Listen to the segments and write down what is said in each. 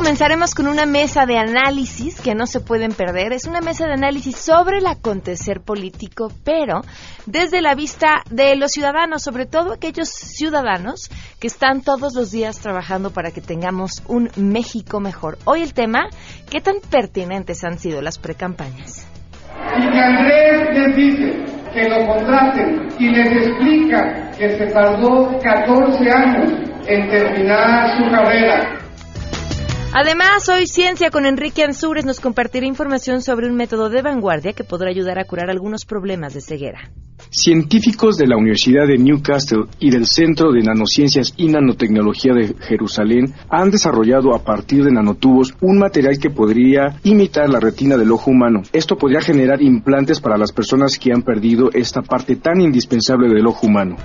comenzaremos con una mesa de análisis que no se pueden perder. Es una mesa de análisis sobre el acontecer político, pero desde la vista de los ciudadanos, sobre todo aquellos ciudadanos que están todos los días trabajando para que tengamos un México mejor. Hoy el tema, ¿qué tan pertinentes han sido las precampañas? Y que Andrés les dice que lo contraten y les explica que se tardó 14 años en terminar su carrera Además, hoy Ciencia con Enrique Ansures nos compartirá información sobre un método de vanguardia que podrá ayudar a curar algunos problemas de ceguera. Científicos de la Universidad de Newcastle y del Centro de Nanociencias y Nanotecnología de Jerusalén han desarrollado a partir de nanotubos un material que podría imitar la retina del ojo humano. Esto podría generar implantes para las personas que han perdido esta parte tan indispensable del ojo humano.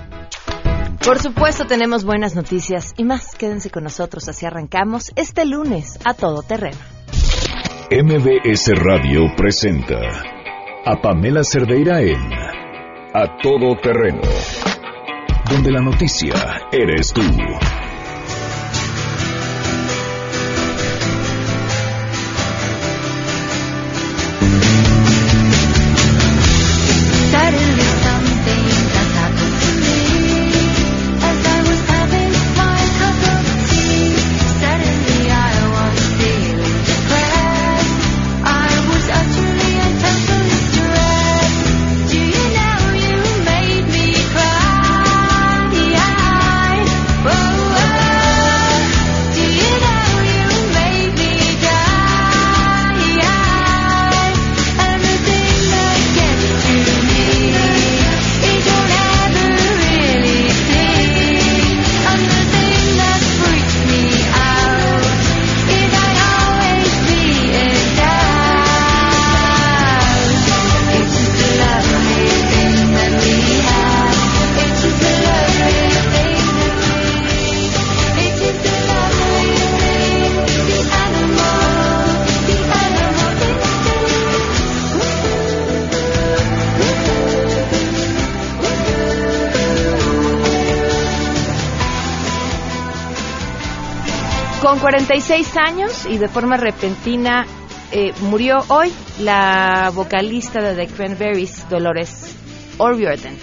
Por supuesto tenemos buenas noticias y más. Quédense con nosotros, así arrancamos este lunes a todo terreno. MBS Radio presenta a Pamela Cerdeira en A Todo Terreno, donde la noticia eres tú. 46 años y de forma repentina eh, murió hoy la vocalista de The Cranberries, Dolores O'Riordan.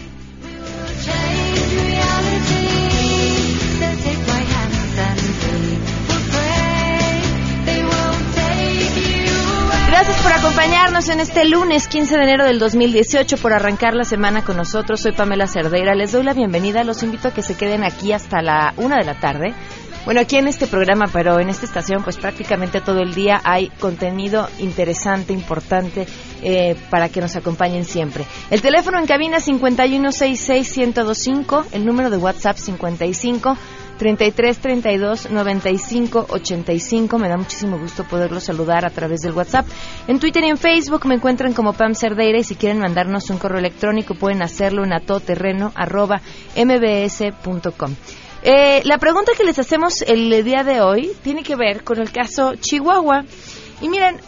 Gracias por acompañarnos en este lunes 15 de enero del 2018, por arrancar la semana con nosotros. Soy Pamela Cerdeira, les doy la bienvenida, los invito a que se queden aquí hasta la una de la tarde bueno, aquí en este programa, pero en esta estación, pues prácticamente todo el día hay contenido interesante, importante, eh, para que nos acompañen siempre. El teléfono en cabina 5166125, el número de WhatsApp 55 33 32 95 85. Me da muchísimo gusto poderlos saludar a través del WhatsApp. En Twitter y en Facebook me encuentran como Pam Cerdeira y si quieren mandarnos un correo electrónico pueden hacerlo en atoterreno.mbs.com. Eh, la pregunta que les hacemos el día de hoy tiene que ver con el caso Chihuahua. Y miren,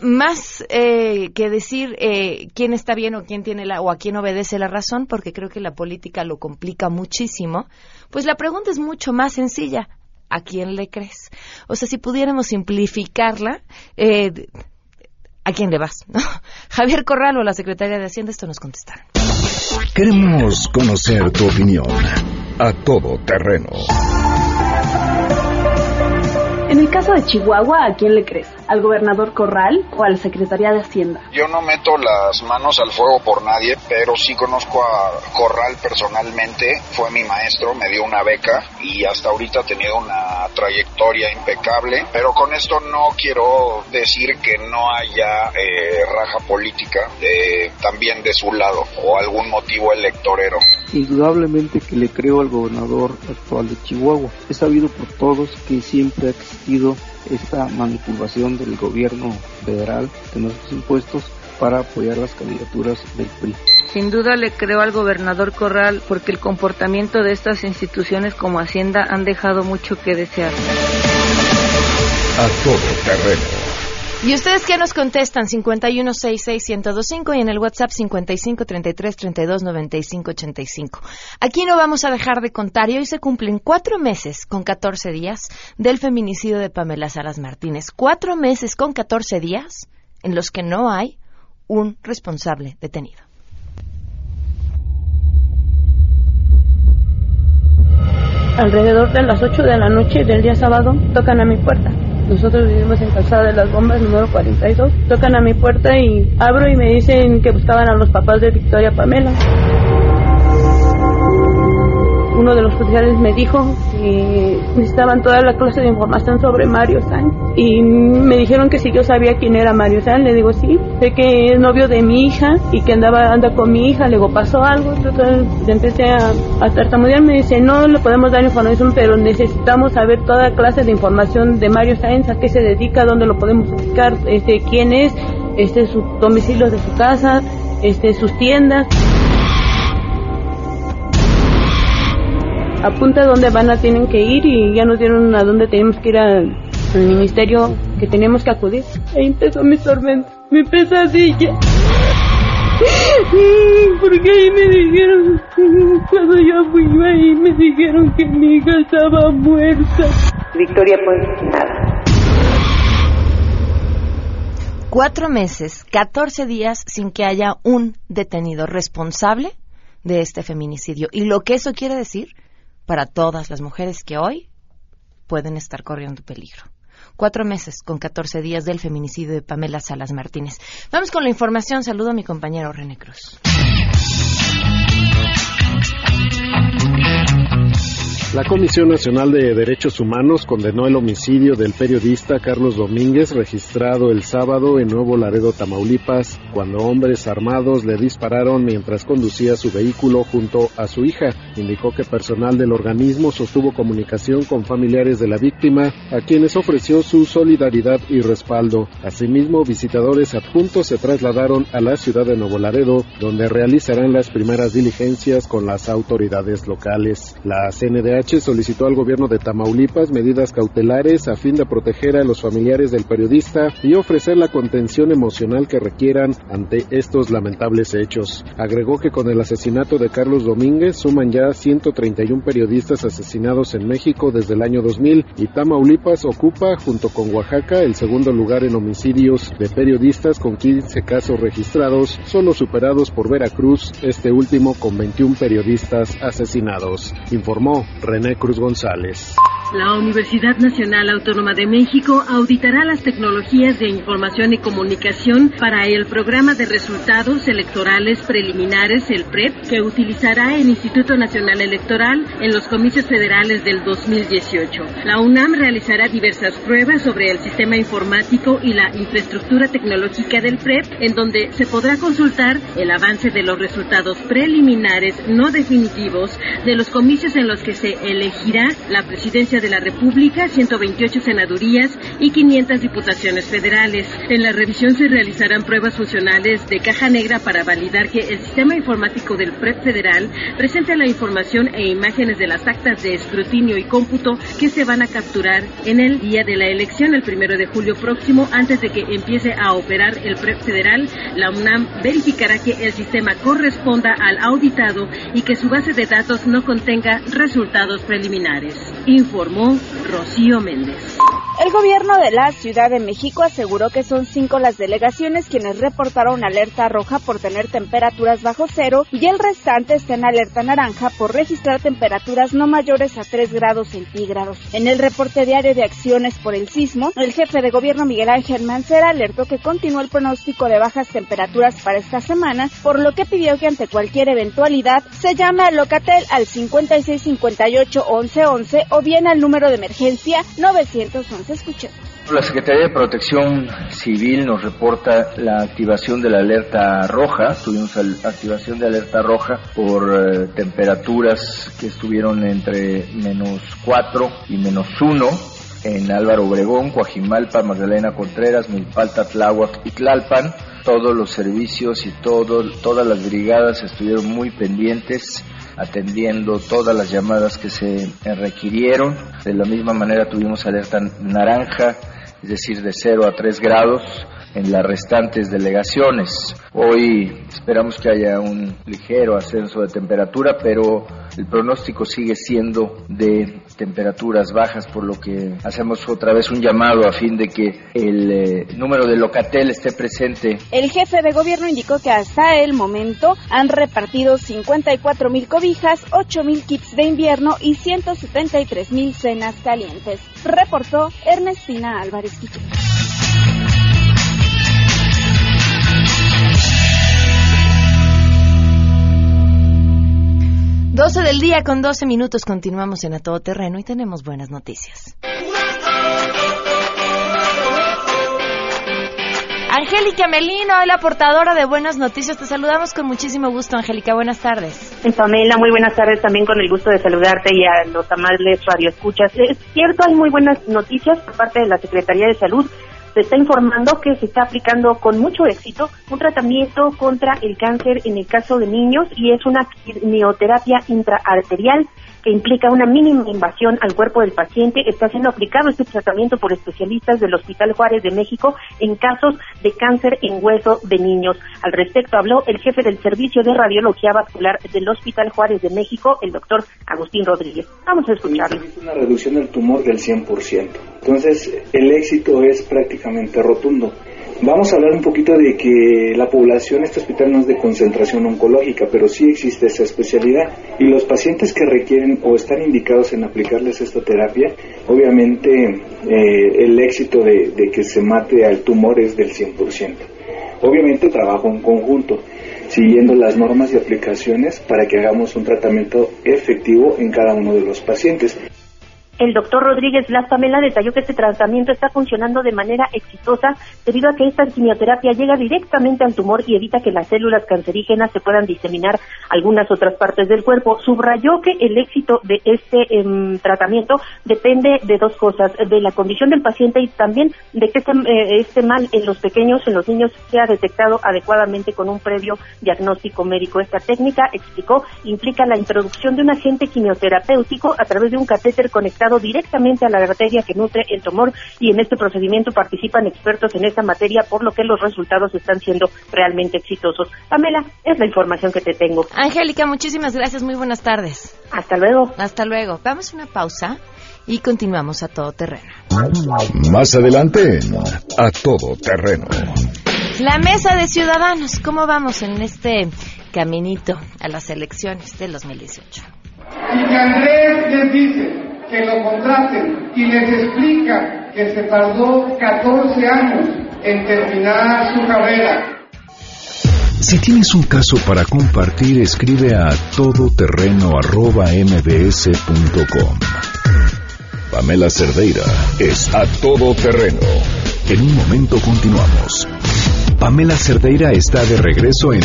más eh, que decir eh, quién está bien o quién tiene la o a quién obedece la razón, porque creo que la política lo complica muchísimo, pues la pregunta es mucho más sencilla. ¿A quién le crees? O sea, si pudiéramos simplificarla, eh, ¿a quién le vas? Javier Corral o la secretaria de Hacienda, esto nos contestaron. Queremos conocer tu opinión a todo terreno. En el caso de Chihuahua, ¿a quién le crees? ¿Al gobernador Corral o a la Secretaría de Hacienda? Yo no meto las manos al fuego por nadie, pero sí conozco a Corral personalmente. Fue mi maestro, me dio una beca y hasta ahorita ha tenido una trayectoria impecable. Pero con esto no quiero decir que no haya eh, raja política eh, también de su lado o algún motivo electorero. Indudablemente que le creo al gobernador actual de Chihuahua. Es sabido por todos que siempre ha existido esta manipulación del gobierno federal de nuestros impuestos para apoyar las candidaturas del PRI. Sin duda le creo al gobernador Corral porque el comportamiento de estas instituciones como Hacienda han dejado mucho que desear. A todo terreno ¿Y ustedes qué nos contestan? 5166125 y en el WhatsApp 5533329585. Aquí no vamos a dejar de contar y hoy se cumplen cuatro meses con 14 días del feminicidio de Pamela Salas Martínez. Cuatro meses con 14 días en los que no hay un responsable detenido. Alrededor de las 8 de la noche del día sábado tocan a mi puerta nosotros vivimos en Calzada de las Bombas, número 42. Tocan a mi puerta y abro y me dicen que buscaban a los papás de Victoria Pamela uno de los oficiales me dijo que necesitaban toda la clase de información sobre Mario San y me dijeron que si yo sabía quién era Mario San, le digo sí, sé que es novio de mi hija y que andaba anda con mi hija, luego pasó algo, entonces empecé a, a tartamudear, me dice no le podemos dar información, pero necesitamos saber toda clase de información de Mario Sáenz, a qué se dedica, dónde lo podemos ubicar, este, quién es, este, su domicilio de su casa, este, sus tiendas. Apunta dónde van a tienen que ir y ya nos dieron a dónde tenemos que ir al, ministerio que teníamos que acudir. Ahí empezó mi tormento, mi pesadilla. Porque ahí me dijeron, cuando yo fui ahí me dijeron que mi hija estaba muerta. Victoria, pues nada. Cuatro meses, catorce días sin que haya un detenido responsable de este feminicidio. Y lo que eso quiere decir para todas las mujeres que hoy pueden estar corriendo peligro. Cuatro meses con 14 días del feminicidio de Pamela Salas Martínez. Vamos con la información. Saludo a mi compañero René Cruz. La Comisión Nacional de Derechos Humanos condenó el homicidio del periodista Carlos Domínguez registrado el sábado en Nuevo Laredo, Tamaulipas, cuando hombres armados le dispararon mientras conducía su vehículo junto a su hija. Indicó que personal del organismo sostuvo comunicación con familiares de la víctima, a quienes ofreció su solidaridad y respaldo. Asimismo, visitadores adjuntos se trasladaron a la ciudad de Nuevo Laredo, donde realizarán las primeras diligencias con las autoridades locales. La CNDH solicitó al gobierno de Tamaulipas medidas cautelares a fin de proteger a los familiares del periodista y ofrecer la contención emocional que requieran ante estos lamentables hechos. Agregó que con el asesinato de Carlos Domínguez suman ya 131 periodistas asesinados en México desde el año 2000 y Tamaulipas ocupa, junto con Oaxaca, el segundo lugar en homicidios de periodistas con 15 casos registrados, solo superados por Veracruz, este último con 21 periodistas asesinados. Informó René Cruz González. La Universidad Nacional Autónoma de México auditará las tecnologías de información y comunicación para el programa de resultados electorales preliminares, el PREP, que utilizará el Instituto Nacional Electoral en los comicios federales del 2018. La UNAM realizará diversas pruebas sobre el sistema informático y la infraestructura tecnológica del PREP, en donde se podrá consultar el avance de los resultados preliminares no definitivos de los comicios en los que se elegirá la presidencia de la República, 128 senadurías y 500 diputaciones federales. En la revisión se realizarán pruebas funcionales de caja negra para validar que el sistema informático del PREP federal presente la información e imágenes de las actas de escrutinio y cómputo que se van a capturar en el día de la elección, el primero de julio próximo, antes de que empiece a operar el PREP federal. La UNAM verificará que el sistema corresponda al auditado y que su base de datos no contenga resultados preliminares. Informó Rocío Méndez. El gobierno de la Ciudad de México aseguró que son cinco las delegaciones quienes reportaron alerta roja por tener temperaturas bajo cero y el restante está en alerta naranja por registrar temperaturas no mayores a 3 grados centígrados. En el reporte diario de acciones por el sismo, el jefe de gobierno Miguel Ángel Mancera alertó que continúa el pronóstico de bajas temperaturas para esta semana, por lo que pidió que ante cualquier eventualidad se llame a Locatel al 5658 1111 o bien al número de emergencia 911 la Secretaría de Protección Civil nos reporta la activación de la alerta roja. Tuvimos activación de alerta roja por eh, temperaturas que estuvieron entre menos 4 y menos 1 en Álvaro Obregón, Coajimalpa, Magdalena Contreras, Milpalta, Tláhuac y Tlalpan. Todos los servicios y todo, todas las brigadas estuvieron muy pendientes atendiendo todas las llamadas que se requirieron. De la misma manera tuvimos alerta naranja es decir, de 0 a 3 grados en las restantes delegaciones. Hoy esperamos que haya un ligero ascenso de temperatura, pero el pronóstico sigue siendo de temperaturas bajas, por lo que hacemos otra vez un llamado a fin de que el eh, número de locatel esté presente. El jefe de gobierno indicó que hasta el momento han repartido 54 mil cobijas, 8 mil kits de invierno y 173 mil cenas calientes. Reportó Ernestina Álvarez Quiche. 12 del día con 12 minutos continuamos en A Todo Terreno y tenemos buenas noticias. Angélica Melino, la portadora de Buenas Noticias. Te saludamos con muchísimo gusto, Angélica. Buenas tardes. Pamela, muy buenas tardes. También con el gusto de saludarte y a los amables radioescuchas. Es cierto, hay muy buenas noticias por parte de la Secretaría de Salud se está informando que se está aplicando con mucho éxito un tratamiento contra el cáncer en el caso de niños y es una quimioterapia intraarterial que implica una mínima invasión al cuerpo del paciente. Está siendo aplicado este tratamiento por especialistas del Hospital Juárez de México en casos de cáncer en hueso de niños. Al respecto habló el jefe del Servicio de Radiología Vascular del Hospital Juárez de México, el doctor Agustín Rodríguez. Vamos a escucharlo. Es una reducción del tumor del 100%. Entonces, el éxito es prácticamente rotundo. Vamos a hablar un poquito de que la población, este hospital no es de concentración oncológica, pero sí existe esa especialidad. Y los pacientes que requieren o están indicados en aplicarles esta terapia, obviamente eh, el éxito de, que se mate al tumor es del 100%. Obviamente trabajo en conjunto, siguiendo las normas y aplicaciones para que hagamos un tratamiento efectivo en cada uno de los pacientes. El doctor Rodríguez Las Pamela detalló que este tratamiento está funcionando de manera exitosa debido a que esta quimioterapia llega directamente al tumor y evita que las células cancerígenas se puedan diseminar a algunas otras partes del cuerpo. Subrayó que el éxito de este em, tratamiento depende de dos cosas, de la condición del paciente y también de que este, eh, este mal en los pequeños, en los niños, sea detectado adecuadamente con un previo diagnóstico médico. Esta técnica, explicó, implica la introducción de un agente quimioterapéutico a través de un catéter conectado directamente a la arteria que nutre el tumor y en este procedimiento participan expertos en esta materia, por lo que los resultados están siendo realmente exitosos. Pamela, es la información que te tengo. Angélica, muchísimas gracias, muy buenas tardes. Hasta luego. Hasta luego. Vamos a una pausa y continuamos a todo terreno. Más adelante A Todo Terreno. La mesa de ciudadanos, ¿cómo vamos en este caminito a las elecciones del 2018? Y que Andrés les dice que lo contraten y les explica que se tardó 14 años en terminar su carrera. Si tienes un caso para compartir, escribe a todoterreno.mbs.com. Pamela Cerdeira es a todo terreno. En un momento continuamos. Pamela Cerdeira está de regreso en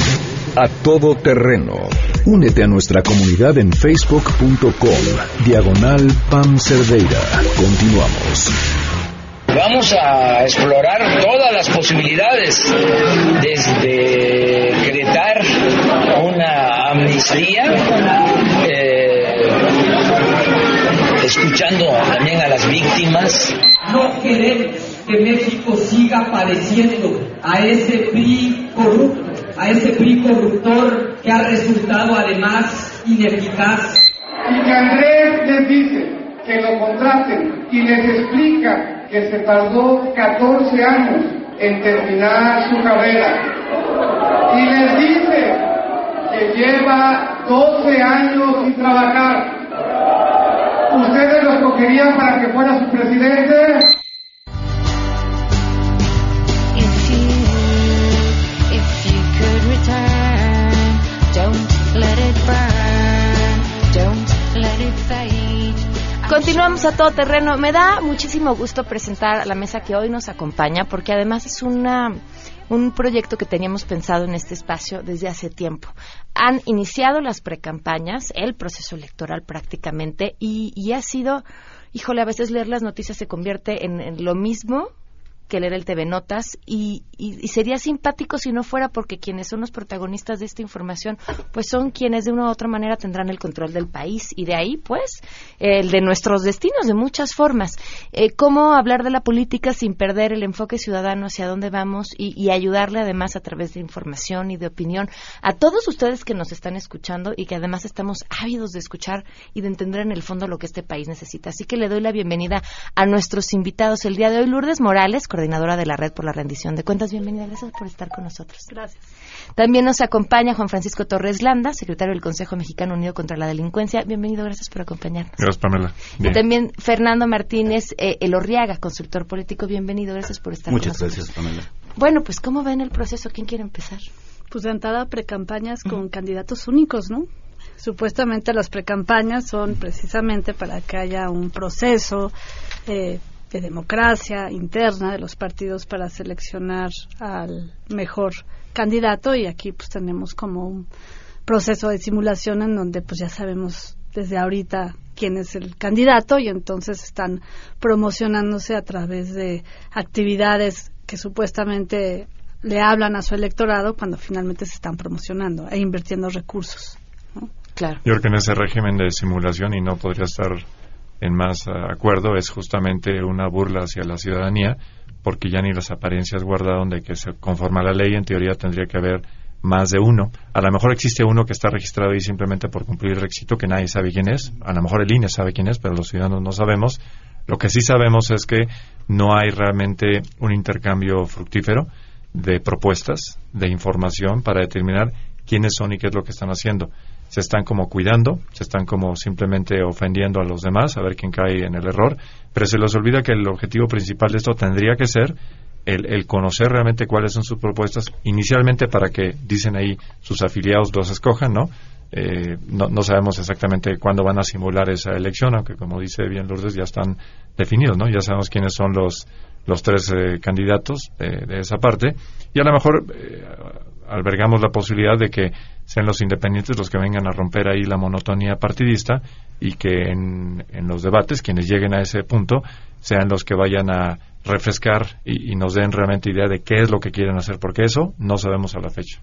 A Todo Terreno. Únete a nuestra comunidad en facebook.com, diagonal Pam Cerdeira. Continuamos. Vamos a explorar todas las posibilidades, desde decretar una amnistía, eh, escuchando también a las víctimas. No queremos que México siga padeciendo a ese PRI corrupto, a ese PRI corruptor que ha resultado además ineficaz. Y que Andrés les dice que lo contraten y les explica que se tardó 14 años en terminar su carrera. Y les dice que lleva 12 años sin trabajar. ¿Ustedes lo escogerían para que fuera su presidente? Continuamos a todo terreno. Me da muchísimo gusto presentar a la mesa que hoy nos acompaña porque además es una un proyecto que teníamos pensado en este espacio desde hace tiempo. Han iniciado las precampañas, el proceso electoral prácticamente, y, y ha sido, híjole, a veces leer las noticias se convierte en, en lo mismo que leer el TV Notas y, y, sería simpático si no fuera porque quienes son los protagonistas de esta información pues son quienes de una u otra manera tendrán el control del país y de ahí pues el de nuestros destinos de muchas formas. Eh, ¿Cómo hablar de la política sin perder el enfoque ciudadano hacia dónde vamos y, y ayudarle además a través de información y de opinión a todos ustedes que nos están escuchando y que además estamos ávidos de escuchar y de entender en el fondo lo que este país necesita? Así que le doy la bienvenida a nuestros invitados el día de hoy. Lourdes Morales, coordinadora de la Red por la Rendición de Cuentas. Bienvenida, gracias por estar con nosotros. Gracias. También nos acompaña Juan Francisco Torres Landa, secretario del Consejo Mexicano Unido contra la Delincuencia. Bienvenido, gracias por acompañarnos. Gracias, Pamela. Y también Fernando Martínez eh, Elorriaga, consultor político. Bienvenido, gracias por estar con nosotros. Muchas gracias, Pamela. Bueno, pues, ¿cómo ven el proceso? ¿Quién quiere empezar? Pues de entrada, precampañas con candidatos únicos, ¿no? Supuestamente las precampañas son precisamente para que haya un proceso eh, de democracia interna de los partidos para seleccionar al mejor candidato y aquí pues tenemos como un proceso de simulación en donde pues ya sabemos desde ahorita quién es el candidato y entonces están promocionándose a través de actividades que supuestamente le hablan a su electorado cuando finalmente se están promocionando e invirtiendo recursos. Claro. Yo creo que en ese régimen de simulación y no podría estar en más acuerdo es justamente una burla hacia la ciudadanía porque ya ni las apariencias guardaron de que se conforma la ley, en teoría tendría que haber más de uno. A lo mejor existe uno que está registrado ahí simplemente por cumplir el requisito que nadie sabe quién es. A lo mejor el INE sabe quién es, pero los ciudadanos no sabemos. Lo que sí sabemos es que no hay realmente un intercambio fructífero de propuestas, de información para determinar quiénes son y qué es lo que están haciendo se están como cuidando, se están como simplemente ofendiendo a los demás, a ver quién cae en el error, pero se les olvida que el objetivo principal de esto tendría que ser el, conocer realmente cuáles son sus propuestas, inicialmente para que, dicen ahí, sus afiliados los escojan, ¿no? Eh, no, sabemos exactamente cuándo van a simular esa elección, aunque como dice bien Lourdes, ya están definidos, ¿no? Ya sabemos quiénes son los, los tres eh, candidatos de esa parte, y a lo mejor eh, albergamos la posibilidad de que sean los independientes los que vengan a romper ahí la monotonía partidista y que en, los debates quienes lleguen a ese punto sean los que vayan a refrescar y, nos den realmente idea de qué es lo que quieren hacer, porque eso no sabemos a la fecha.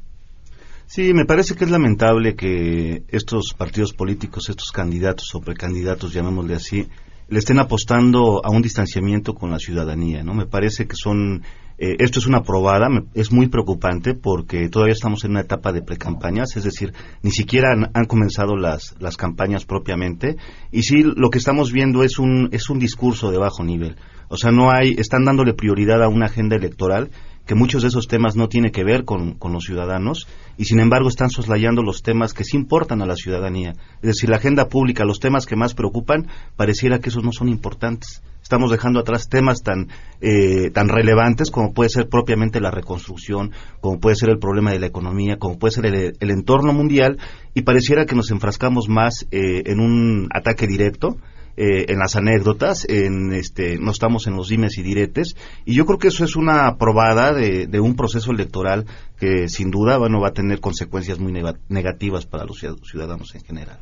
Sí, me parece que es lamentable que estos partidos políticos, estos candidatos o precandidatos, llamémosle así, le estén apostando a un distanciamiento con la ciudadanía, ¿no? Me parece que son eh, esto es una probada, es muy preocupante porque todavía estamos en una etapa de precampañas, es decir, ni siquiera han, comenzado las, las, campañas propiamente y sí lo que estamos viendo es un, es un discurso de bajo nivel. O sea, no hay, están dándole prioridad a una agenda electoral que muchos de esos temas no tienen que ver con, con, los ciudadanos y sin embargo están soslayando los temas que sí importan a la ciudadanía. Es decir, la agenda pública, los temas que más preocupan, pareciera que esos no son importantes estamos dejando atrás temas tan, eh, tan relevantes como puede ser propiamente la reconstrucción, como puede ser el problema de la economía, como puede ser el, entorno mundial, y pareciera que nos enfrascamos más eh, en un ataque directo, eh, en las anécdotas, en este, no estamos en los dimes y diretes, y yo creo que eso es una probada de, de un proceso electoral que sin duda bueno, va a tener consecuencias muy negativas para los ciudadanos en general.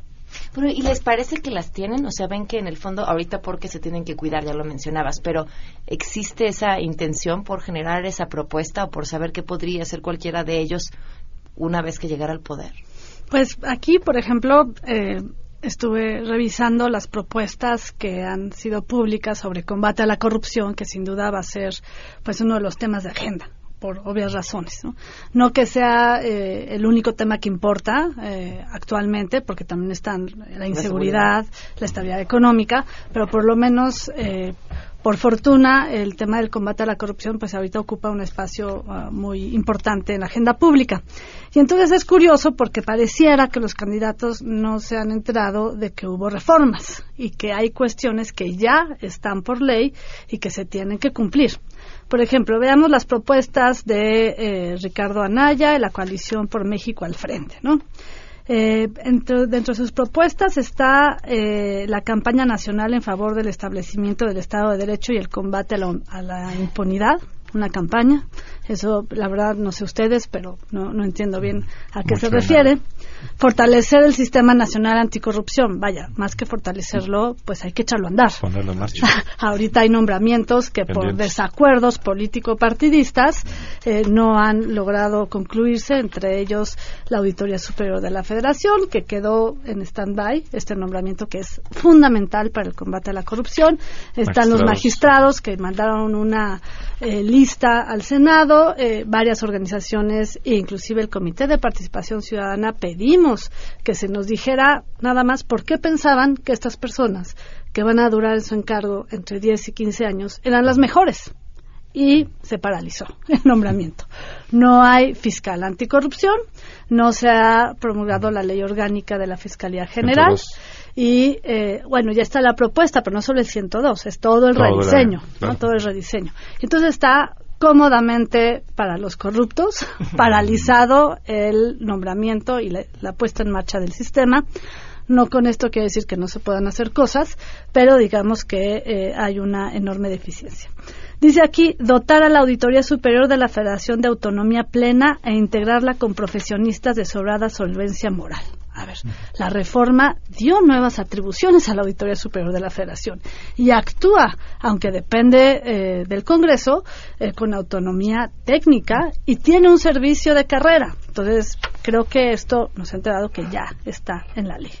Bueno, ¿y les parece que las tienen? O sea, ven que en el fondo, ahorita porque se tienen que cuidar, ya lo mencionabas, pero ¿existe esa intención por generar esa propuesta o por saber qué podría ser cualquiera de ellos una vez que llegara al poder? Pues aquí, por ejemplo, eh, estuve revisando las propuestas que han sido públicas sobre combate a la corrupción, que sin duda va a ser pues uno de los temas de agenda por obvias razones. No, no que sea eh, el único tema que importa eh, actualmente, porque también están la inseguridad, la, estabilidad económica, pero por lo menos, eh, por fortuna, el tema del combate a la corrupción, pues ahorita ocupa un espacio ah, muy importante en la agenda pública. Y entonces es curioso porque pareciera que los candidatos no se han enterado de que hubo reformas y que hay cuestiones que ya están por ley y que se tienen que cumplir. Por ejemplo, veamos las propuestas de eh, Ricardo Anaya, de la coalición por México al frente, ¿no? Eh, dentro, de sus propuestas está eh, la campaña nacional en favor del establecimiento del Estado de Derecho y el combate a la, impunidad. una campaña. Eso, la verdad, no sé ustedes, pero no, no entiendo bien a qué se refiere. Fortalecer el sistema nacional anticorrupción. Vaya, más que fortalecerlo, pues hay que echarlo a andar. Ponerlo en marcha. Ahorita hay nombramientos que por desacuerdos político-partidistas eh, no han logrado concluirse, entre ellos la Auditoría Superior de la Federación, que quedó en stand-by, este nombramiento que es fundamental para el combate a la corrupción. Están los Magistrados. que mandaron una eh, lista al Senado, eh, varias organizaciones e inclusive el Comité de Participación Ciudadana pedimos que se nos dijera nada más por qué pensaban que estas personas que van a durar en su encargo entre 10 y 15 años eran las mejores. Y se paralizó el nombramiento. No hay fiscal anticorrupción, no se ha promulgado la ley orgánica de la Fiscalía General. 102. Y eh, bueno, ya está la propuesta, pero no solo el 102, es todo el Todo rediseño, todo el rediseño. Entonces está cómodamente para los corruptos, paralizado el nombramiento y la, la puesta en marcha del sistema. No con esto quiere decir que no se puedan hacer cosas, pero digamos que eh, hay una enorme deficiencia. Dice aquí, dotar a la Auditoría Superior de la Federación de Autonomía Plena e integrarla con profesionistas de sobrada solvencia moral. La reforma dio nuevas atribuciones a la Auditoría Superior de la Federación y actúa, aunque depende eh, del Congreso, eh, con autonomía técnica y tiene un servicio de carrera. Entonces, creo que esto nos ha enterado que ya está en la ley.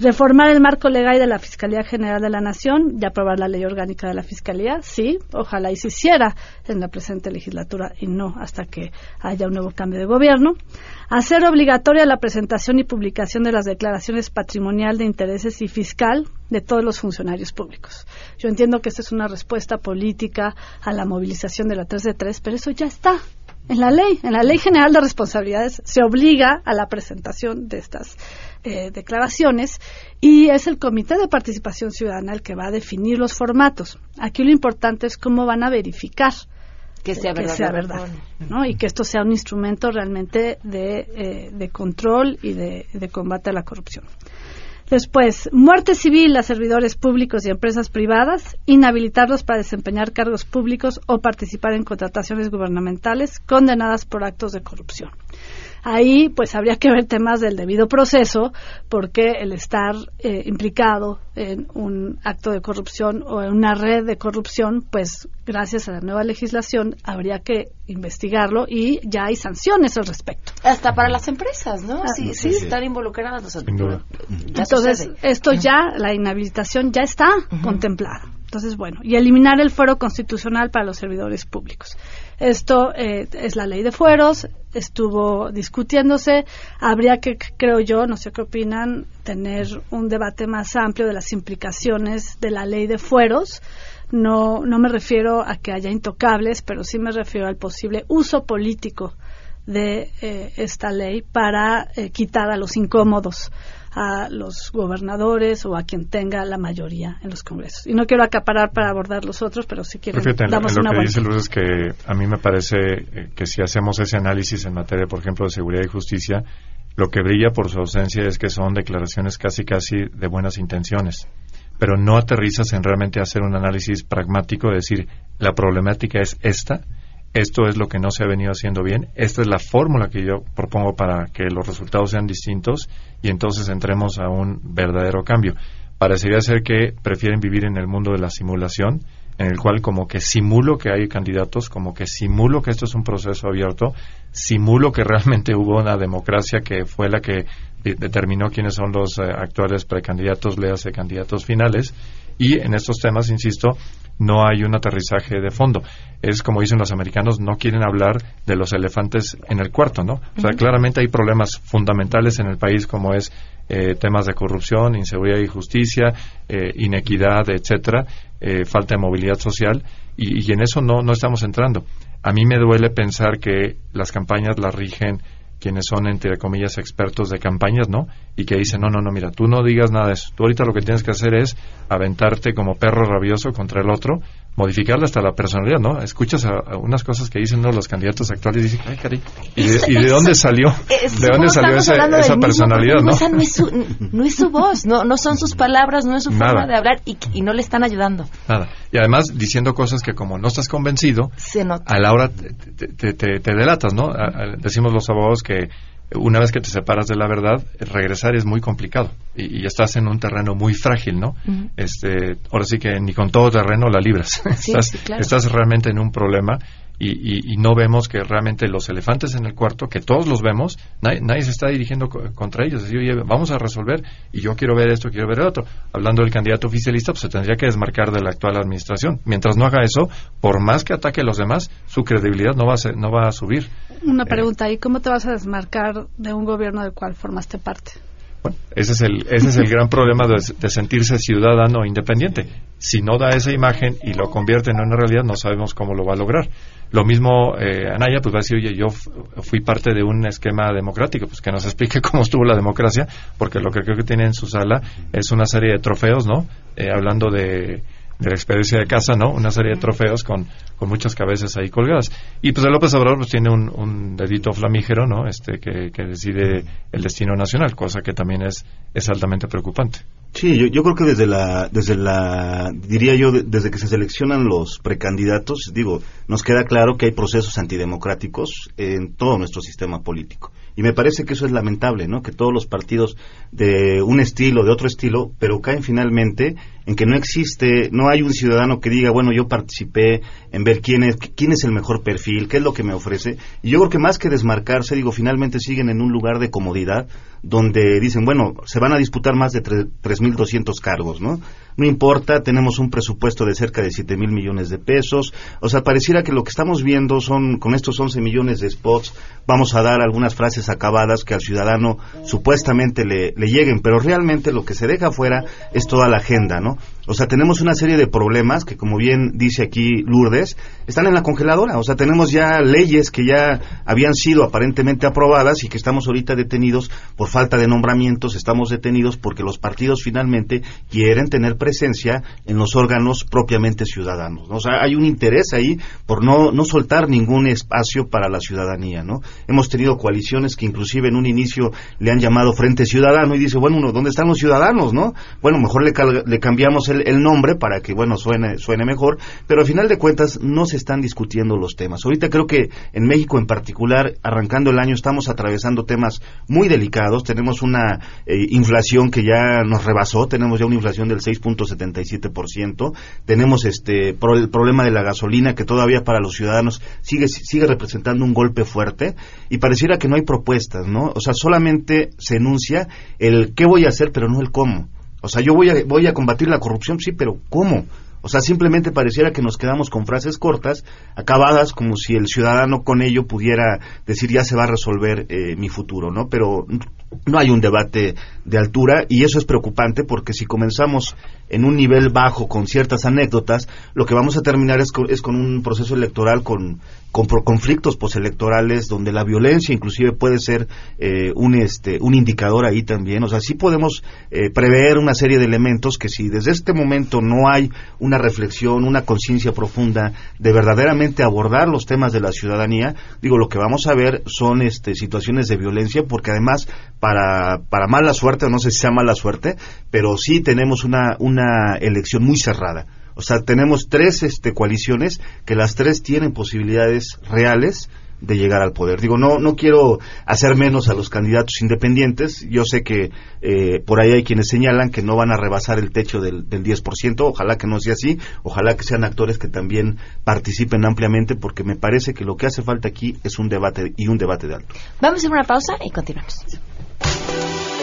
Reformar el marco legal de la Fiscalía General de la Nación y aprobar la ley orgánica de la Fiscalía, sí, ojalá y se hiciera en la presente legislatura y no hasta que haya un nuevo cambio de gobierno. Hacer obligatoria la presentación y publicación de las declaraciones patrimonial de intereses y fiscal de todos los funcionarios públicos. Yo entiendo que esta es una respuesta política a la movilización de la 3 de 3, pero eso ya está en la ley, en la Ley General de Responsabilidades, se obliga a la presentación de estas eh, declaraciones y es el Comité de Participación Ciudadana el que va a definir los formatos. Aquí lo importante es cómo van a verificar Que sea que verdad. sea verdad, ¿no? Y que esto sea un instrumento realmente de, eh, de control y de, de combate a la corrupción. Después, muerte civil a servidores públicos y empresas privadas, inhabilitarlos para desempeñar cargos públicos o participar en contrataciones gubernamentales condenadas por actos de corrupción. Ahí, pues, habría que ver temas del debido proceso, porque el estar eh, implicado en un acto de corrupción o en una red de corrupción, pues, gracias a la nueva legislación, habría que investigarlo y ya hay sanciones al respecto. Hasta para las empresas, ¿no? Ah, sí, sí. sí, estar involucradas. ya Entonces, sucede. esto ya, la inhabilitación ya está contemplada. Entonces, bueno, y eliminar el fuero constitucional para los servidores públicos. Esto eh, es la ley de fueros, estuvo discutiéndose. Habría que, creo yo, no sé qué opinan, tener un debate más amplio de las implicaciones de la ley de fueros. No, no me refiero a que haya intocables, pero sí me refiero al posible uso político de eh, esta ley para eh, quitar a los incómodos a los gobernadores o a quien tenga la mayoría en los congresos. Y no quiero acaparar para abordar los otros, pero si quieren, Fíjate, en, damos en lo una que vuelta. dice Luz es que a mí me parece eh, que si hacemos ese análisis en materia, por ejemplo, de seguridad y justicia, lo que brilla por su ausencia es que son declaraciones casi casi de buenas intenciones, pero no aterrizas en realmente hacer un análisis pragmático, de decir, la problemática es esta, esto es lo que no se ha venido haciendo bien, esta es la fórmula que yo propongo para que los resultados sean distintos y entonces entremos a un verdadero cambio. Parecería ser que prefieren vivir en el mundo de la simulación, en el cual como que simulo que hay candidatos, como que simulo que esto es un proceso abierto, simulo que realmente hubo una democracia que fue la que de- determinó quiénes son los eh, actuales precandidatos, léase candidatos finales, y en estos temas, insisto, no hay un aterrizaje de fondo. Es como dicen los americanos, no quieren hablar de los elefantes en el cuarto, ¿no? O sea, claramente hay problemas fundamentales en el país como es eh, temas de corrupción, inseguridad y justicia, eh, inequidad, etcétera, eh, falta de movilidad social y, y en eso no, no estamos entrando. A mí me duele pensar que las campañas las rigen quienes son, entre comillas, expertos de campañas, ¿no? Y que dicen, no, no, no, mira, tú no digas nada de eso. Tú ahorita lo que tienes que hacer es aventarte como perro rabioso contra el otro modificarle hasta la personalidad, ¿no? Escuchas a, a unas cosas que dicen ¿no? los candidatos actuales y dices, ay, caray, ¿y de, y de dónde salió? ¿De dónde salió ese- esa personalidad, no? Esa no es su, no es su voz, no, no son sus palabras, no es su Nada. forma de hablar y, y no le están ayudando. Nada. Y además diciendo cosas que como no estás convencido, Se nota. a la hora te, te- te- te- te delatas, ¿no? A- a- decimos los abogados que una vez que te separas de la verdad, regresar es muy complicado y, y estás en un terreno muy frágil, ¿no? Este, ahora sí que ni con todo terreno la libras. Sí, estás, sí, claro. estás realmente en un problema y, y- y no vemos que realmente los elefantes en el cuarto, que todos los vemos, nadie, nadie se está dirigiendo co- contra ellos. Decir, oye, vamos a resolver y yo quiero ver esto, quiero ver el otro. Hablando del candidato oficialista, pues se tendría que desmarcar de la actual administración. Mientras no haga eso, por más que ataque a los demás, su credibilidad no va a, ser- no va a subir. Una pregunta ahí, ¿cómo te vas a desmarcar de un gobierno del cual formaste parte? Ese es el, ese es el gran problema de, de sentirse ciudadano independiente. Si no da esa imagen y lo convierte en una realidad, no sabemos cómo lo va a lograr. Lo mismo eh, Anaya, pues va a decir, oye, yo fui parte de un esquema democrático, pues que nos explique cómo estuvo la democracia, porque lo que creo que tiene en su sala es una serie de trofeos, ¿no? Eh, hablando de, de la experiencia de casa, ¿no? Una serie de trofeos con, con muchas cabezas ahí colgadas. Y pues el López Obrador pues tiene un, un dedito flamígero, ¿no? Este que, que decide el destino nacional, cosa que también es, es altamente preocupante. Sí, yo, yo creo que desde la, desde la, diría yo, de- desde que se seleccionan los precandidatos, digo, nos queda claro que hay procesos antidemocráticos en todo nuestro sistema político. Y me parece que eso es lamentable, ¿no? Que todos los partidos de un estilo, de otro estilo, pero caen finalmente en que no existe, no hay un ciudadano que diga, bueno, yo participé en ver quién es, quién es el mejor perfil, qué es lo que me ofrece. Y yo creo que más que desmarcarse, digo, finalmente siguen en un lugar de comodidad donde dicen, bueno, se van a disputar más de tre- 3.200 cargos, ¿no? No importa, tenemos un presupuesto de cerca de 7 mil millones de pesos. O sea, pareciera que lo que estamos viendo son, con estos 11 millones de spots, vamos a dar algunas frases acabadas que al ciudadano supuestamente le, le lleguen, pero realmente lo que se deja afuera es toda la agenda, ¿no? O sea, tenemos una serie de problemas que, como bien dice aquí Lourdes, están en la congeladora. O sea, tenemos ya leyes que ya habían sido aparentemente aprobadas y que estamos ahorita detenidos por falta de nombramientos, estamos detenidos porque los partidos finalmente quieren tener presencia en los órganos propiamente ciudadanos. ¿no? O sea, hay un interés ahí por no, no soltar ningún espacio para la ciudadanía, ¿no? Hemos tenido coaliciones que inclusive en un inicio le han llamado Frente Ciudadano y dice, bueno, ¿dónde están los ciudadanos, no? Bueno, mejor le cambiamos el, nombre para que, bueno, suene, suene mejor, pero al final de cuentas no se están discutiendo los temas. Ahorita creo que en México en particular, arrancando el año, estamos atravesando temas muy delicados. Tenemos una eh, inflación que ya nos rebasó, tenemos ya una inflación del 6.77%, tenemos este pro- el problema de la gasolina que todavía para los ciudadanos sigue, sigue representando un golpe fuerte y pareciera que no hay propuestas, ¿no? O sea, solamente se enuncia el qué voy a hacer, pero no el cómo. O sea, yo voy a, voy a combatir la corrupción, sí, pero ¿cómo? O sea, simplemente pareciera que nos quedamos con frases cortas, acabadas, como si el ciudadano con ello pudiera decir ya se va a resolver eh, mi futuro, ¿no? Pero no hay un debate de altura y eso es preocupante porque si comenzamos en un nivel bajo con ciertas anécdotas, lo que vamos a terminar es con, es con un proceso electoral con, con conflictos postelectorales donde la violencia inclusive puede ser eh, un, este, un indicador ahí también. O sea, sí podemos eh, prever una serie de elementos que si desde este momento no hay una reflexión, una conciencia profunda de verdaderamente abordar los temas de la ciudadanía, digo, lo que vamos a ver son este, situaciones de violencia porque además para, para mala suerte, o no sé si sea mala suerte, pero sí tenemos una, una elección muy cerrada. O sea, tenemos tres este, coaliciones que las tres tienen posibilidades reales de llegar al poder. Digo, no, no quiero hacer menos a los candidatos independientes. Yo sé que eh, por ahí hay quienes señalan que no van a rebasar el techo del, del 10%. Ojalá que no sea así. Ojalá que sean actores que también participen ampliamente porque me parece que lo que hace falta aquí es un debate y un debate de alto. Vamos a hacer una pausa y continuamos.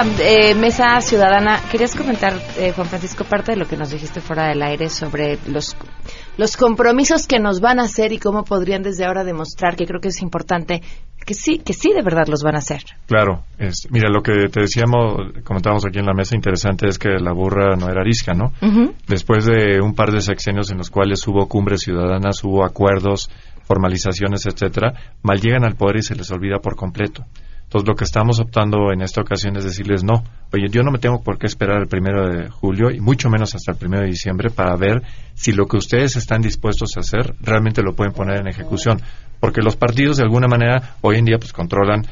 Esta eh, mesa ciudadana, querías comentar, eh, Juan Francisco, parte de lo que nos dijiste fuera del aire sobre los, los compromisos que nos van a hacer y cómo podrían desde ahora demostrar, que creo que es importante, que sí, que sí de verdad los van a hacer. Claro, es, mira, lo que te decíamos, comentábamos aquí en la mesa, interesante es que la burra no era arisca, ¿no? Después de un par de sexenios en los cuales hubo cumbres ciudadanas, hubo acuerdos, formalizaciones, etcétera, mal llegan al poder y se les olvida por completo. Entonces, lo que estamos optando en esta ocasión es decirles no. Oye, yo no me tengo por qué esperar el primero de julio y mucho menos hasta el primero de diciembre para ver si lo que ustedes están dispuestos a hacer realmente lo pueden poner en ejecución. Porque los partidos, de alguna manera, hoy en día, pues controlan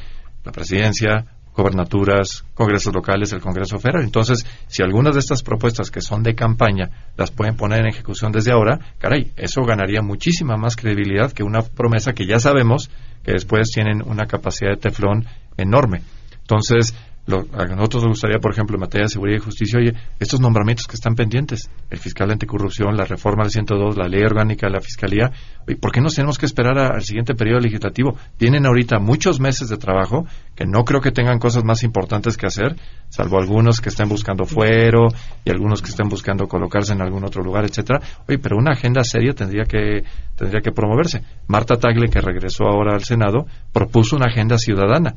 la presidencia, gobernaturas, congresos locales, el Congreso Federal. Entonces, si algunas de estas propuestas que son de campaña las pueden poner en ejecución desde ahora, caray, eso ganaría muchísima más credibilidad que una promesa que ya sabemos que después tienen una capacidad de teflón enorme. Entonces, a nosotros nos gustaría, por ejemplo, en materia de seguridad y justicia, oye, estos nombramientos que están pendientes, el fiscal anticorrupción, la reforma del 102, la ley orgánica de la fiscalía, ¿por qué nos tenemos que esperar al siguiente periodo legislativo? Tienen ahorita muchos meses de trabajo que no creo que tengan cosas más importantes que hacer, salvo algunos que estén buscando fuero y algunos que estén buscando colocarse en algún otro lugar, etcétera. Oye, pero una agenda seria tendría que tendría que promoverse. Marta Tagle, que regresó ahora al Senado, propuso una agenda ciudadana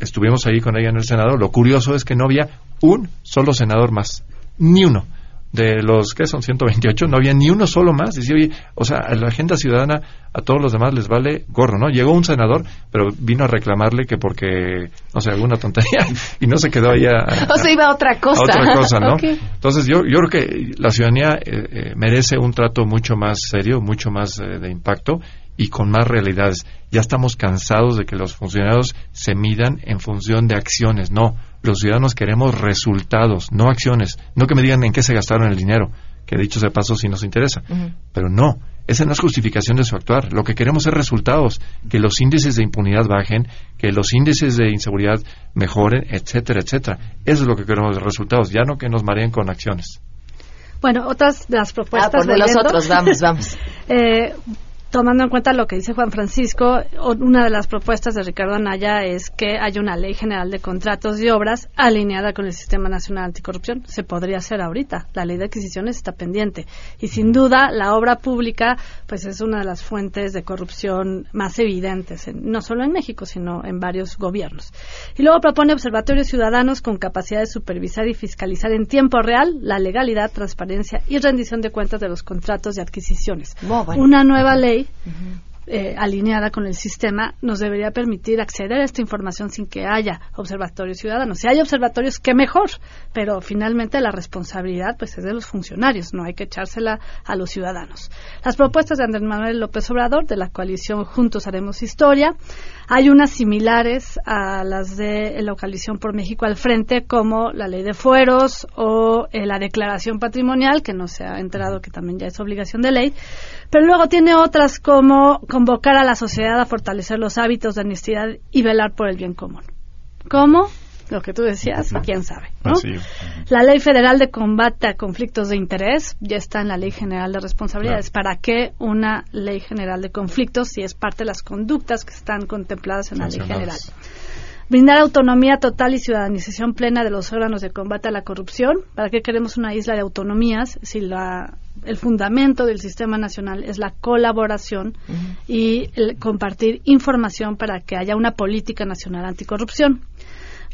estuvimos ahí con ella en el Senado, lo curioso es que no había un solo senador más, ni uno. De los que son 128, no había ni uno solo más. Decía, oye, o sea, a la agenda ciudadana a todos los demás les vale gorro, ¿no? Llegó un senador, pero vino a reclamarle que porque, no sé, alguna tontería, y no se quedó allá. o sea, iba a otra cosa. A otra cosa, ¿no? Entonces, yo, yo creo que la ciudadanía eh, eh, merece un trato mucho más serio, mucho más eh, de impacto, y con más realidades. Ya estamos cansados de que los funcionarios se midan en función de acciones. No, los ciudadanos queremos resultados, no acciones. No que me digan en qué se gastaron el dinero, que dicho sea paso sí nos interesa. Pero no, esa no es justificación de su actuar. Lo que queremos es resultados, que los índices de impunidad bajen, que los índices de inseguridad mejoren, etcétera, etcétera. Eso es lo que queremos resultados, ya no que nos mareen con acciones. Bueno, otras de las propuestas. Ah, por de los otros, vamos, vamos. eh, tomando en cuenta lo que dice Juan Francisco, una de las propuestas de Ricardo Anaya es que haya una ley general de contratos y obras alineada con el Sistema Nacional Anticorrupción. Se podría hacer ahorita. La ley de adquisiciones está pendiente. Y sin duda, la obra pública pues es una de las fuentes de corrupción más evidentes, no solo en México, sino en varios gobiernos. Y luego propone observatorios ciudadanos con capacidad de supervisar y fiscalizar en tiempo real la legalidad, transparencia y rendición de cuentas de los contratos de adquisiciones. Una nueva ley eh, alineada con el sistema nos debería permitir acceder a esta información sin que haya observatorios ciudadanos. Si hay observatorios, qué mejor, pero finalmente la responsabilidad pues es de los funcionarios, no hay que echársela a los ciudadanos. Las propuestas de Andrés Manuel López Obrador de la coalición Juntos Haremos Historia, hay unas similares a las de la coalición por México al frente, como la ley de fueros o eh, la declaración patrimonial, que no se ha enterado que también ya es obligación de ley, pero luego tiene otras como convocar a la sociedad a fortalecer los hábitos de honestidad y velar por el bien común. ¿Cómo? Lo que tú decías, quién sabe. La Ley Federal de Combate a Conflictos de Interés ya está en la Ley General de Responsabilidades. ¿Para qué una Ley General de Conflictos si es parte de las conductas que están contempladas en la Ley General? Brindar autonomía total y ciudadanización plena de los órganos de combate a la corrupción. ¿Para qué queremos una isla de autonomías si la, el fundamento del sistema nacional es la colaboración y el compartir información para que haya una política nacional anticorrupción?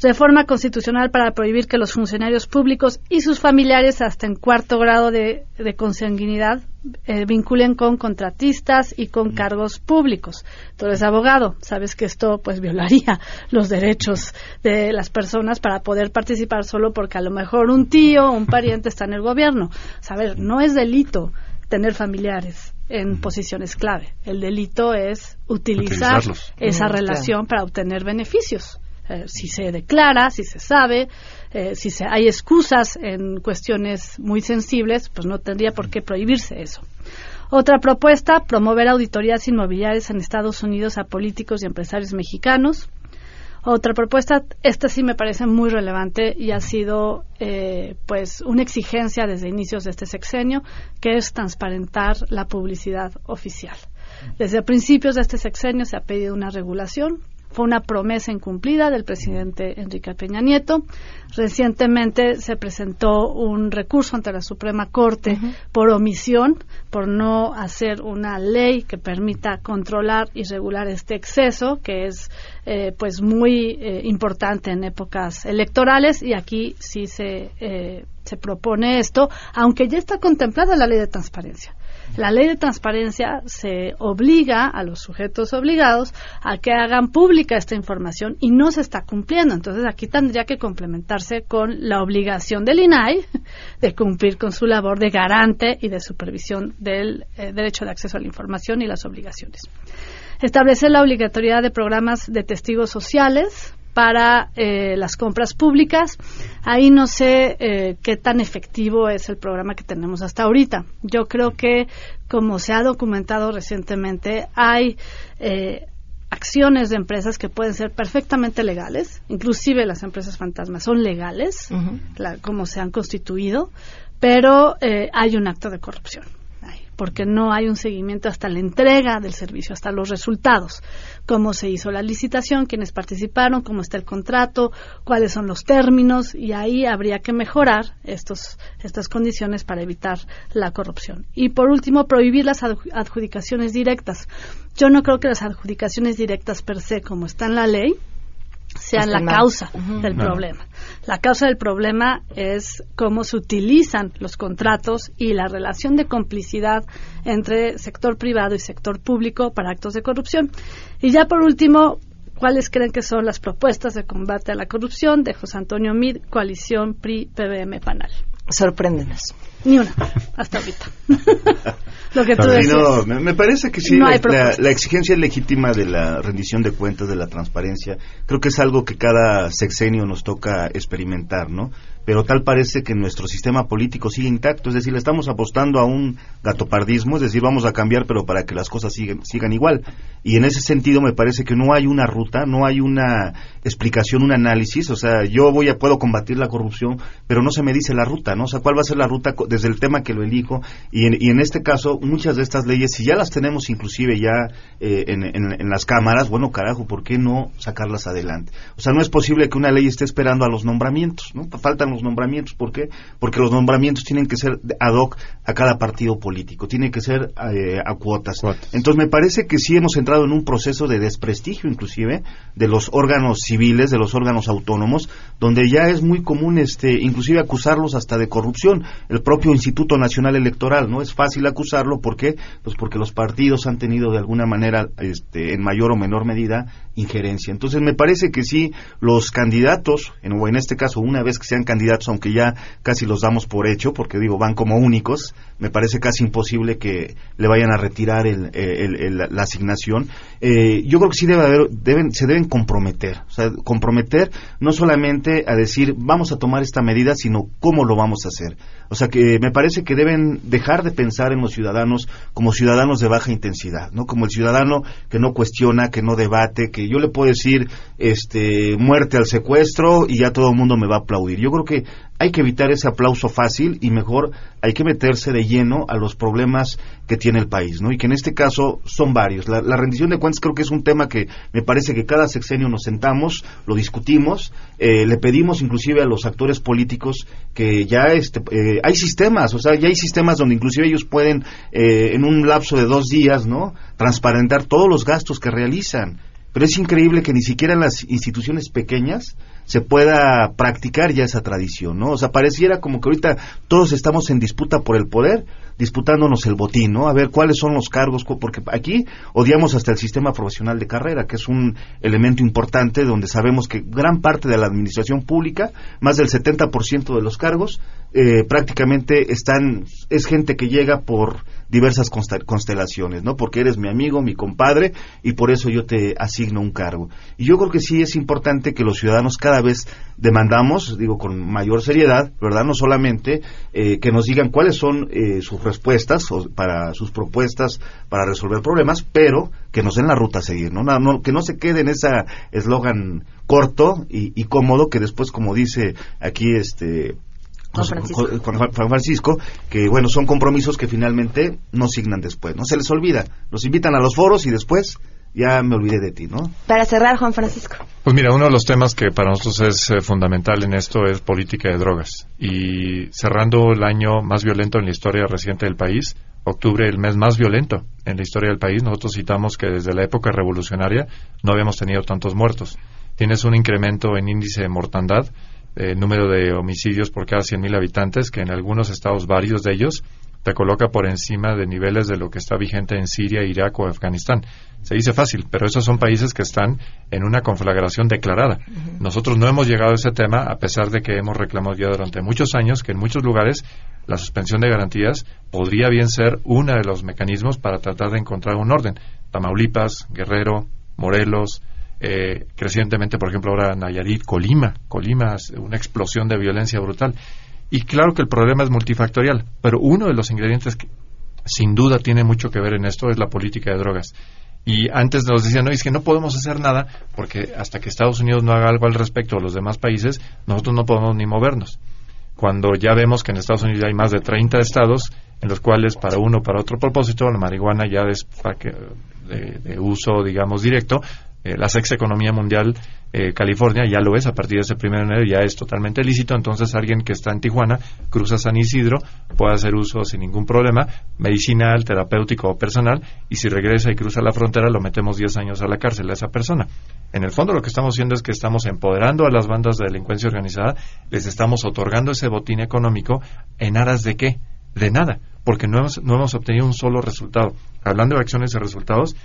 Reforma constitucional para prohibir que los funcionarios públicos y sus familiares hasta en cuarto grado de, consanguinidad eh, vinculen con contratistas y con cargos públicos. Tú eres abogado, sabes que esto pues violaría los derechos de las personas para poder participar solo porque a lo mejor un tío o un pariente está en el gobierno. Saber, no es delito tener familiares en posiciones clave. El delito es utilizar esa relación para obtener beneficios. Eh, si se declara, si se sabe, eh, si se, hay excusas en cuestiones muy sensibles, pues no tendría por qué prohibirse eso. Otra propuesta, promover auditorías inmobiliarias en Estados Unidos a políticos y empresarios mexicanos. Otra propuesta, esta sí me parece muy relevante y ha sido eh, pues una exigencia desde inicios de este sexenio, que es transparentar la publicidad oficial. Desde principios de este sexenio se ha pedido una regulación fue una promesa incumplida del presidente Enrique Peña Nieto. Recientemente se presentó un recurso ante la Suprema Corte por omisión, por no hacer una ley que permita controlar y regular este exceso, que es eh, pues muy eh, importante en épocas electorales y aquí sí se, eh, se propone esto, aunque ya está contemplada la ley de transparencia. La ley de transparencia se obliga a los sujetos obligados a que hagan pública esta información y no se está cumpliendo. Entonces aquí tendría que complementarse con la obligación del INAI de cumplir con su labor de garante y de supervisión del eh, derecho de acceso a la información y las obligaciones. Establecer la obligatoriedad de programas de testigos sociales para eh, las compras públicas. Ahí no sé eh, qué tan efectivo es el programa que tenemos hasta ahorita. Yo creo que, como se ha documentado recientemente, hay eh, acciones de empresas que pueden ser perfectamente legales, inclusive las empresas fantasmas son legales, como se han constituido, pero hay un acto de corrupción porque no hay un seguimiento hasta la entrega del servicio, hasta los resultados, cómo se hizo la licitación, quiénes participaron, cómo está el contrato, cuáles son los términos y ahí habría que mejorar estos, estas condiciones para evitar la corrupción. Y por último, prohibir las adjudicaciones directas. Yo no creo que las adjudicaciones directas per se, como está en la ley, sean la causa del problema. La causa del problema es cómo se utilizan los contratos y la relación de complicidad entre sector privado y sector público para actos de corrupción. Y ya por último, ¿cuáles creen que son las propuestas de combate a la corrupción de José Antonio Mid, Coalición PRI-PBM Panal? Sorpréndenos. Ni una, hasta ahorita. Lo que tú no, me, parece que sí, la, la, exigencia legítima de la rendición de cuentas, de la transparencia, creo que es algo que cada sexenio nos toca experimentar, ¿no? Pero tal parece que nuestro sistema político sigue intacto, es decir, le estamos apostando a un gatopardismo, es decir, vamos a cambiar, pero para que las cosas sigan, sigan igual. Y en ese sentido me parece que no hay una ruta, no hay una explicación, un análisis, o sea, yo voy a, puedo combatir la corrupción, pero no se me dice la ruta, ¿no? O sea, cuál va a ser la ruta desde el tema que lo elijo, y en, y en este caso, muchas de estas leyes, si ya las tenemos inclusive ya eh, en, las cámaras, bueno, carajo, ¿por qué no sacarlas adelante? O sea, no es posible que una ley esté esperando a los nombramientos, ¿no? Faltan los nombramientos. ¿Por qué? Porque los nombramientos tienen que ser ad hoc a cada partido político, tienen que ser eh, a cuotas. Entonces me parece que sí hemos entrado en un proceso de desprestigio inclusive de los órganos civiles, de los órganos autónomos, donde ya es muy común este inclusive acusarlos hasta de corrupción. El propio Instituto Nacional Electoral, ¿no? Es fácil acusarlo, ¿por qué? Pues porque los partidos han tenido de alguna manera este, en mayor o menor medida injerencia. Entonces me parece que sí los candidatos, en, o en este caso una vez que sean candidatos candidatos, aunque ya casi los damos por hecho, porque digo, van como únicos, me parece casi imposible que le vayan a retirar la asignación. Eh, yo creo que sí debe haber, deben, se deben comprometer, o sea, comprometer no solamente a decir vamos a tomar esta medida, sino cómo lo vamos a hacer. O sea, que me parece que deben dejar de pensar en los ciudadanos como ciudadanos de baja intensidad, ¿no? Como el ciudadano que no cuestiona, que no debate, que yo le puedo decir, este, muerte al secuestro y ya todo el mundo me va a aplaudir. Yo creo que hay que evitar ese aplauso fácil y mejor hay que meterse de lleno a los problemas que tiene el país, ¿no? Y que en este caso son varios. La, rendición de cuentas creo que es un tema que me parece que cada sexenio nos sentamos, lo discutimos, eh, le pedimos inclusive a los actores políticos que ya este, eh, hay sistemas, o sea, ya hay sistemas donde inclusive ellos pueden eh, en un lapso de dos días, ¿no? Transparentar todos los gastos que realizan. Pero es increíble que ni siquiera en las instituciones pequeñas se pueda practicar ya esa tradición, ¿no? O sea, pareciera como que ahorita todos estamos en disputa por el poder, disputándonos el botín, ¿no? A ver cuáles son los cargos, porque aquí odiamos hasta el sistema profesional de carrera, que es un elemento importante donde sabemos que gran parte de la administración pública, más del 70% de los cargos, eh, prácticamente están, es gente que llega por diversas constelaciones, ¿no? Porque eres mi amigo, mi compadre, y por eso yo te asigno un cargo. Y yo creo que sí es importante que los ciudadanos cada vez demandamos, digo, con mayor seriedad, ¿verdad? No solamente eh, que nos digan cuáles son eh, sus respuestas para sus propuestas para resolver problemas, pero que nos den la ruta a seguir, ¿no? no que no se quede en ese eslogan corto y, y cómodo que después, como dice aquí este Juan Francisco. que bueno, son compromisos que finalmente no signan después, no se les olvida, los invitan a los foros y después ya me olvidé de ti, ¿no? Para cerrar, Juan Francisco. Pues mira, uno de los temas que para nosotros es eh, fundamental en esto es política de drogas. Y cerrando el año más violento en la historia reciente del país, octubre, el mes más violento en la historia del país, nosotros citamos que desde la época revolucionaria no habíamos tenido tantos muertos. Tienes un incremento en índice de mortandad, eh, número de homicidios por cada 100.000 habitantes, que en algunos estados, varios de ellos, te coloca por encima de niveles de lo que está vigente en Siria, Irak o Afganistán. Se dice fácil, pero esos son países que están en una conflagración declarada. Nosotros no hemos llegado a ese tema a pesar de que hemos reclamado ya durante muchos años que en muchos lugares la suspensión de garantías podría bien ser uno de los mecanismos para tratar de encontrar un orden. Tamaulipas, Guerrero, Morelos, eh, crecientemente, por ejemplo, ahora Nayarit, Colima, Colima, una explosión de violencia brutal. Y claro que el problema es multifactorial, pero uno de los ingredientes que sin duda tiene mucho que ver en esto es la política de drogas. Y antes nos decían, no, es que no podemos hacer nada porque hasta que Estados Unidos no haga algo al respecto o los demás países, nosotros no podemos ni movernos. Cuando ya vemos que en Estados Unidos hay más de 30 estados en los cuales para uno o para otro propósito la marihuana ya es de, de uso, digamos, directo, eh, la sexta economía mundial, eh, California, ya lo es, a partir de ese primer enero ya es totalmente lícito, entonces alguien que está en Tijuana cruza San Isidro, puede hacer uso sin ningún problema, medicinal, terapéutico o personal, y si regresa y cruza la frontera lo metemos 10 años a la cárcel a esa persona. En el fondo lo que estamos haciendo es que estamos empoderando a las bandas de delincuencia organizada, les estamos otorgando ese botín económico en aras de qué? De nada, porque no hemos, no hemos obtenido un solo resultado. Hablando de acciones y resultados,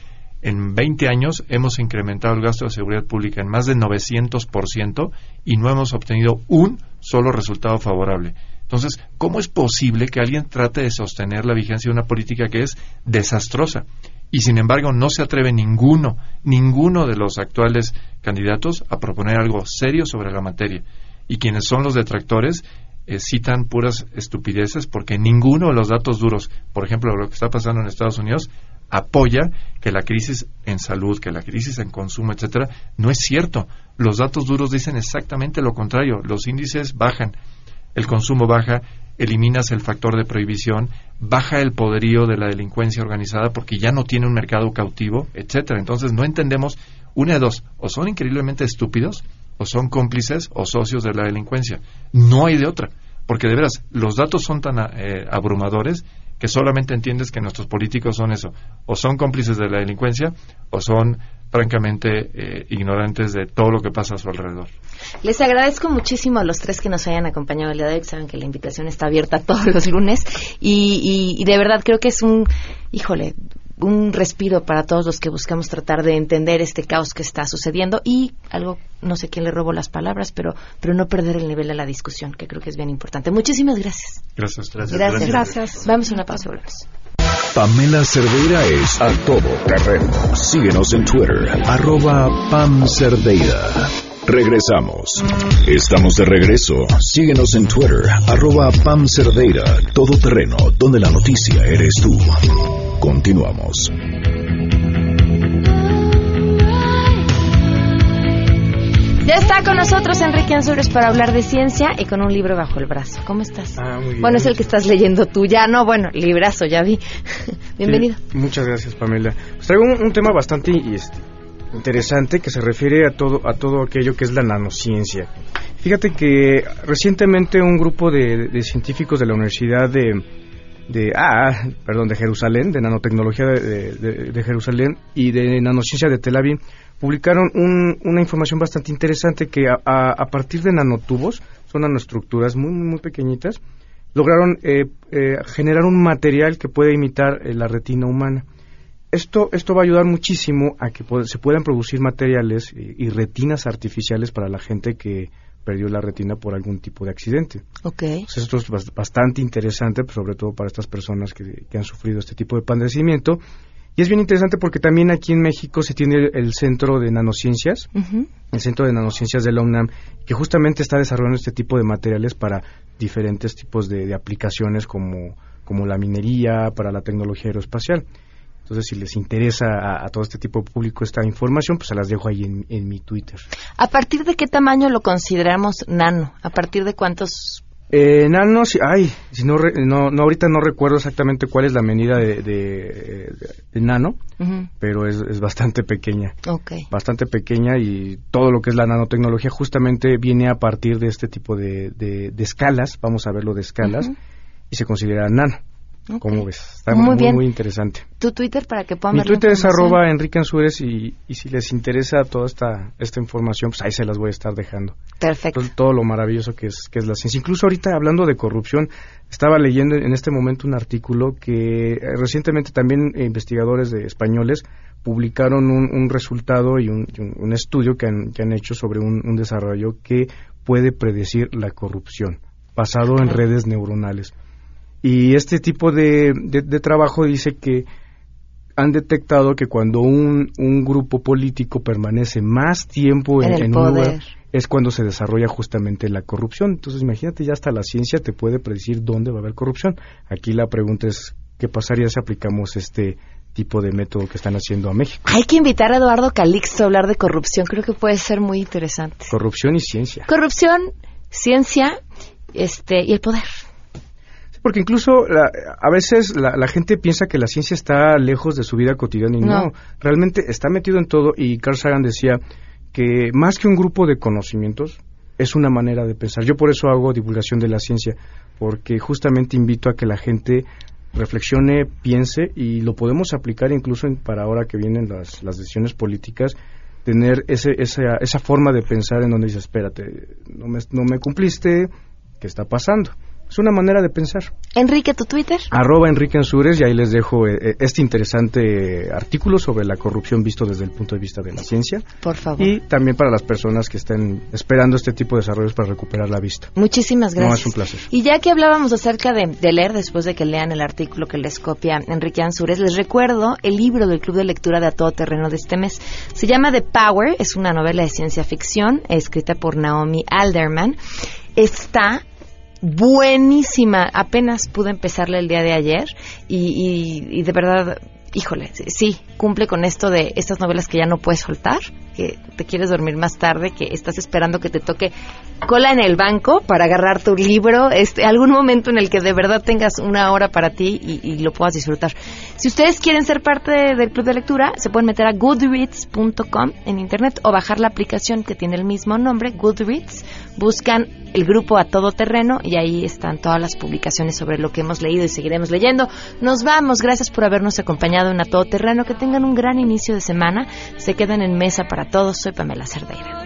en 20 años hemos incrementado el gasto de seguridad pública en más de 900% y no hemos obtenido un solo resultado favorable. Entonces, ¿cómo es posible que alguien trate de sostener la vigencia de una política que es desastrosa? Y sin embargo, no se atreve ninguno, ninguno de los actuales candidatos a proponer algo serio sobre la materia. Y quienes son los detractores eh, citan puras estupideces porque ninguno de los datos duros, por ejemplo, lo que está pasando en Estados Unidos, apoya que la crisis en salud, que la crisis en consumo, etcétera, no es cierto. Los datos duros dicen exactamente lo contrario. Los índices bajan, el consumo baja, eliminas el factor de prohibición, baja el poderío de la delincuencia organizada porque ya no tiene un mercado cautivo, etcétera. Entonces no entendemos una de dos, o son increíblemente estúpidos, o son cómplices o socios de la delincuencia. No hay de otra, porque de veras los datos son tan eh, abrumadores que solamente entiendes que nuestros políticos son eso, o son cómplices de la delincuencia o son francamente eh, ignorantes de todo lo que pasa a su alrededor. Les agradezco muchísimo a los tres que nos hayan acompañado el día de hoy. Saben que la invitación está abierta todos los lunes y, y de verdad creo que es un, híjole, un respiro para todos los que buscamos tratar de entender este caos que está sucediendo y algo, no sé quién le robó las palabras, pero, pero no perder el nivel de la discusión, que creo que es bien importante. Muchísimas gracias. Gracias, gracias. Gracias. gracias. Vamos a una pausa, volvemos. Pamela Cerdeira es a todo terreno. Síguenos en Twitter, arroba Pam Cerdeira. Regresamos. Estamos de regreso. Síguenos en Twitter, arroba Pam Cerdeira, todo terreno, donde la noticia eres tú. Continuamos. Ya está con nosotros Enrique Ansures para hablar de ciencia y con un libro bajo el brazo. ¿Cómo estás? Ah, muy bien. Bueno, es el que estás leyendo tú. Ya no, bueno, librazo, ya vi. Bienvenido. Sí, muchas gracias, Pamela. Pues traigo un, un tema bastante este, interesante que se refiere a todo, a todo aquello que es la nanociencia. Fíjate que recientemente un grupo de, de científicos de la Universidad de, de ah, perdón, de Jerusalén, de nanotecnología de, de, Jerusalén y de nanociencia de Tel Aviv publicaron un, una información bastante interesante que a, partir de nanotubos, son nanoestructuras muy, muy, muy pequeñitas, lograron eh, eh, generar un material que puede imitar eh, la retina humana. Esto, esto va a ayudar muchísimo a que se puedan producir materiales y retinas artificiales para la gente que perdió la retina por algún tipo de accidente. Okay. Entonces, esto es bastante interesante, pues, sobre todo para estas personas que, que han sufrido este tipo de padecimiento. Y es bien interesante porque también aquí en México se tiene el Centro de Nanociencias, uh -huh. el Centro de Nanociencias de la UNAM, que justamente está desarrollando este tipo de materiales para diferentes tipos de, de aplicaciones como, como la minería, para la tecnología aeroespacial. Entonces, si les interesa a, a, todo este tipo de público esta información, pues se las dejo ahí en, en, mi Twitter. ¿A partir de qué tamaño lo consideramos nano? ¿A partir de cuántos Eh, nanos, ay, si no, no, no, ahorita no recuerdo exactamente cuál es la medida de, de- de nano, pero es, es bastante pequeña. Ok. Bastante pequeña y todo lo que es la nanotecnología justamente viene a partir de este tipo de, escalas, vamos a verlo de escalas, y se considera nano. Ok. ¿Cómo ves? Está Muy muy, muy interesante. Tu Twitter para que puedan Mi ver Twitter es arroba Enrique Ansúrez y, y si les interesa toda esta, esta información, pues ahí se las voy a estar dejando. Perfecto. Todo, todo lo maravilloso que es, que es la ciencia. Incluso ahorita hablando de corrupción, estaba leyendo en este momento un artículo que eh, recientemente también eh, investigadores de españoles publicaron un, un resultado y un, y un- un estudio que han, que han hecho sobre un, un desarrollo que puede predecir la corrupción, basado en redes neuronales. Y este tipo de, de- de trabajo dice que han detectado que cuando un, un grupo político permanece más tiempo en, un lugar, es cuando se desarrolla justamente la corrupción. Entonces, imagínate, ya hasta la ciencia te puede predecir dónde va a haber corrupción. Aquí la pregunta es, ¿qué pasaría si aplicamos este tipo de método que están haciendo a México? Hay que invitar a Eduardo Calixto a hablar de corrupción. Creo que puede ser muy interesante. Corrupción y ciencia. Corrupción, ciencia este, y el poder. Porque incluso la- a veces la, la gente piensa que la ciencia está lejos de su vida cotidiana y no. No. realmente está metido en todo y Carl Sagan decía que más que un grupo de conocimientos es una manera de pensar. Yo por eso hago divulgación de la ciencia, porque justamente invito a que la gente reflexione, piense y lo podemos aplicar incluso para ahora que vienen las, las decisiones políticas, tener ese, esa, esa forma de pensar en donde dices, espérate, no me, no me cumpliste, ¿qué está pasando? Es una manera de pensar. Enrique, tu Twitter. Arroba Enrique Ansures y ahí les dejo eh, eh, este interesante artículo sobre la corrupción visto desde el punto de vista de la ciencia. Por favor. Y también para las personas que estén esperando este tipo de desarrollos para recuperar la vista. Muchísimas No, gracias. es un placer. Y ya que hablábamos acerca de, de leer, después de que lean el artículo que les copia Enrique Ansures, les recuerdo el libro del Club de Lectura de A Todo Terreno de este mes. Se llama The Power, es una novela de ciencia ficción escrita por Naomi Alderman. Está buenísima. Apenas pude empezarla el día de ayer y, y- y de verdad, híjole, sí, cumple con esto de estas novelas que ya no puedes soltar, que te quieres dormir más tarde, que estás esperando que te toque cola en el banco para agarrar tu libro, este, algún momento en el que de verdad tengas una hora para ti y, y lo puedas disfrutar. Si ustedes quieren ser parte del club de lectura, se pueden meter a goodreads.com en internet o bajar la aplicación que tiene el mismo nombre, Goodreads. Buscan el grupo a todo terreno y ahí están todas las publicaciones sobre lo que hemos leído y seguiremos leyendo. Nos vamos, gracias por habernos acompañado en a todo terreno. Que tengan un gran inicio de semana. Se quedan en mesa para todos. Soy Pamela Cerdeira.